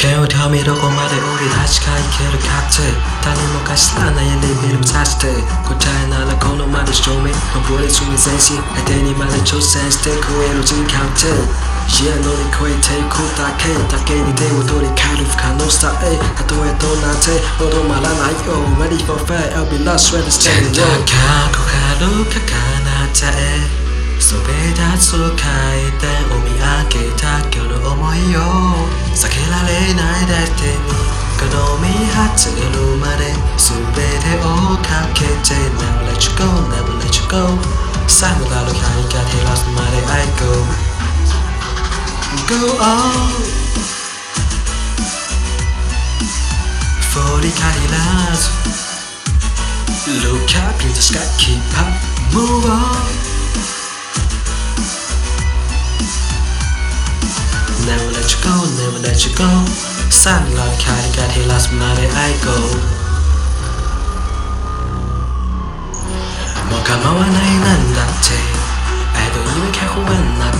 今日を見どこまで俺たちかいけるかって誰もが知らないレベルさして答えならこのまで正面登り詰め前進相手にまで挑戦してくれる時間って家乗り越えていくだけだけに手を取り帰る不可能さえたとえどうなってとどまらないよ Ready for fire. I'll be lost when it's changing. だから憧れるか彼方へそべ立つ階段を見上げた今日の思いを destiny ก็โดมิฮัตสึรูมาเดสุเบเทโอคาเคเจ never let you go never let you go สร้างเวลาลูกหายกาเทลัสมาเดไอ go go on โฟลิคาดิลาส Look up in the sky, keep up, move on. Never let you go, never let you go. Sad love carry got he last mare I go もう構わないなんだって I don't even care who I'm not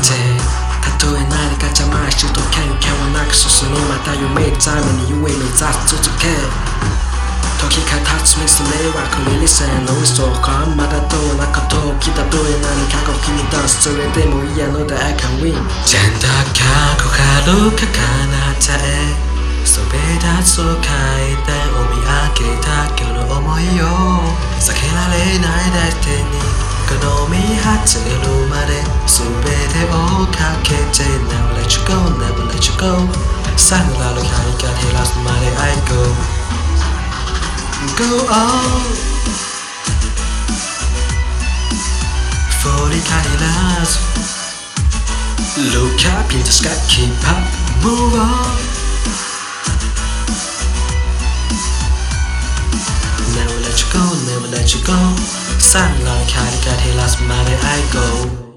たとえ何か邪魔しと喧嘩はなく進むまた夢覚めに夢目指し続け時が経つミス迷惑に理性の嘘かまだどうなこと起きたとえ何かが気に出すそれでも嫌ので I can win ジェンダーか憧れるか彼方へそべだつを書いておみあげた今日の思いを避けられないだってにこの身発るまで全てをかけて Never let you go, never let you go さよならの光が照らすまで I go go on For the Cadillacs Look up in the sky, keep up, move on moment let you go. Sun like Heidegger, here last matter I go.